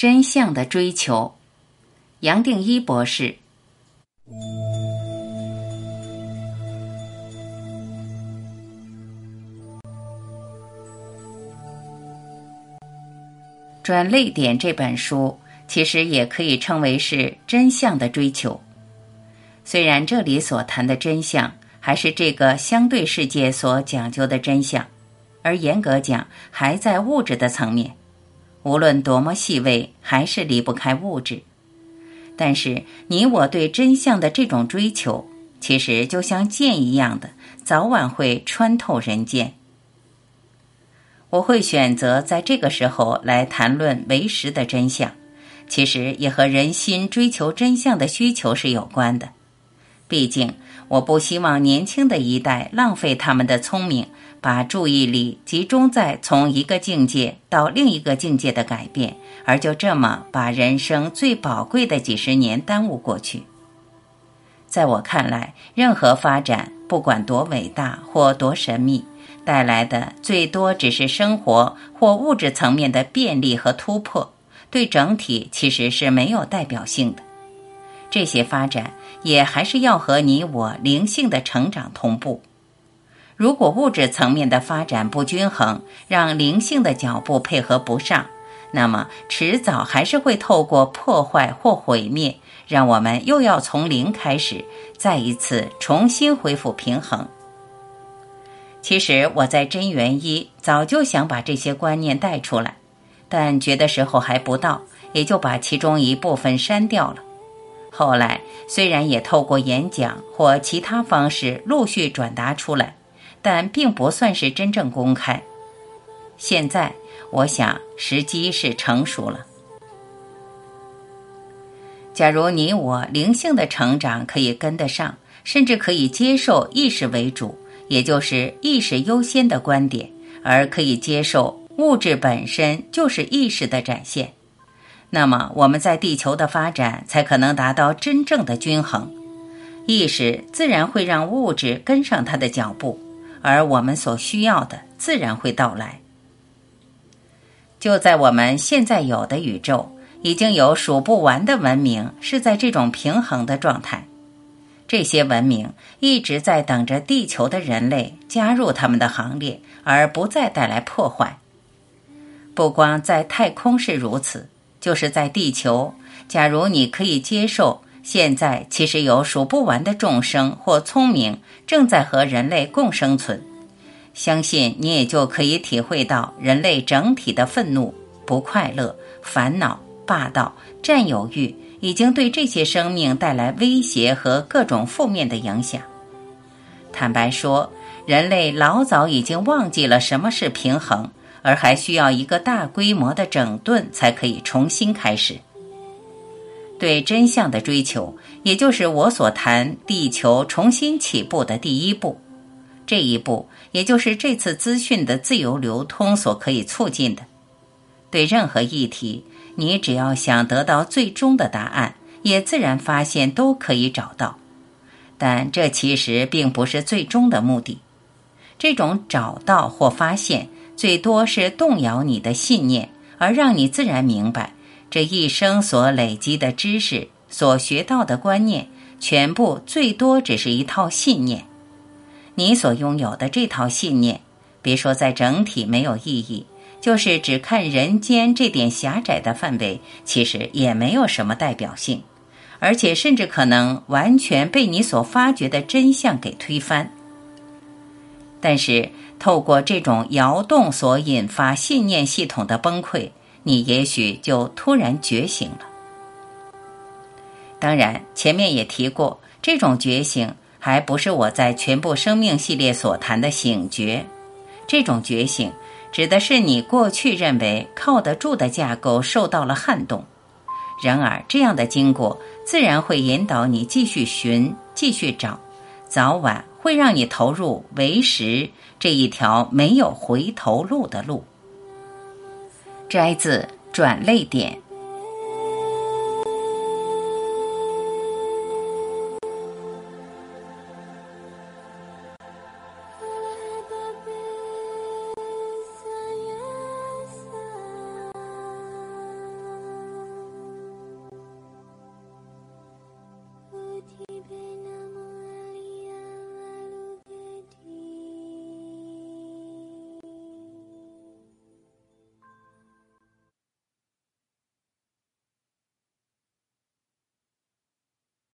真相的追求，杨定一博士。转泪点这本书，其实也可以称为是真相的追求。虽然这里所谈的真相，还是这个相对世界所讲究的真相，而严格讲，还在物质的层面。无论多么细微，还是离不开物质。但是，你我对真相的这种追求，其实就像剑一样的，早晚会穿透人间。我会选择在这个时候来谈论为实的真相，其实也和人心追求真相的需求是有关的。毕竟，我不希望年轻的一代浪费他们的聪明，把注意力集中在从一个境界到另一个境界的改变，而就这么把人生最宝贵的几十年耽误过去。在我看来，任何发展，不管多伟大或多神秘。带来的最多只是生活或物质层面的便利和突破，对整体其实是没有代表性的。这些发展也还是要和你我灵性的成长同步。如果物质层面的发展不均衡，让灵性的脚步配合不上，那么迟早还是会透过破坏或毁灭，让我们又要从零开始，再一次重新恢复平衡。其实我在真元一早就想把这些观念带出来，但觉得时候还不到，也就把其中一部分删掉了。后来虽然也透过演讲或其他方式陆续转达出来，但并不算是真正公开。现在我想时机是成熟了。假如你我灵性的成长可以跟得上，甚至可以接受意识为主。也就是意识优先的观点，而可以接受物质本身就是意识的展现，那么我们在地球的发展才可能达到真正的均衡。意识自然会让物质跟上它的脚步，而我们所需要的自然会到来。就在我们现在有的宇宙，已经有数不完的文明是在这种平衡的状态。这些文明一直在等着地球的人类加入他们的行列，而不再带来破坏。不光在太空是如此，就是在地球，假如你可以接受，现在其实有数不完的众生或聪明正在和人类共生存，相信你也就可以体会到人类整体的愤怒、不快乐、烦恼、霸道、占有欲。已经对这些生命带来威胁和各种负面的影响。坦白说，人类老早已经忘记了什么是平衡，而还需要一个大规模的整顿才可以重新开始。对真相的追求，也就是我所谈地球重新起步的第一步。这一步，也就是这次资讯的自由流通所可以促进的。对任何议题。你只要想得到最终的答案，也自然发现都可以找到，但这其实并不是最终的目的。这种找到或发现，最多是动摇你的信念，而让你自然明白，这一生所累积的知识、所学到的观念，全部最多只是一套信念。你所拥有的这套信念，别说在整体没有意义。就是只看人间这点狭窄的范围，其实也没有什么代表性，而且甚至可能完全被你所发掘的真相给推翻。但是，透过这种摇动所引发信念系统的崩溃，你也许就突然觉醒了。当然，前面也提过，这种觉醒还不是我在全部生命系列所谈的醒觉，这种觉醒。指的是你过去认为靠得住的架构受到了撼动，然而这样的经过自然会引导你继续寻、继续找，早晚会让你投入为食这一条没有回头路的路。摘自《转泪点》。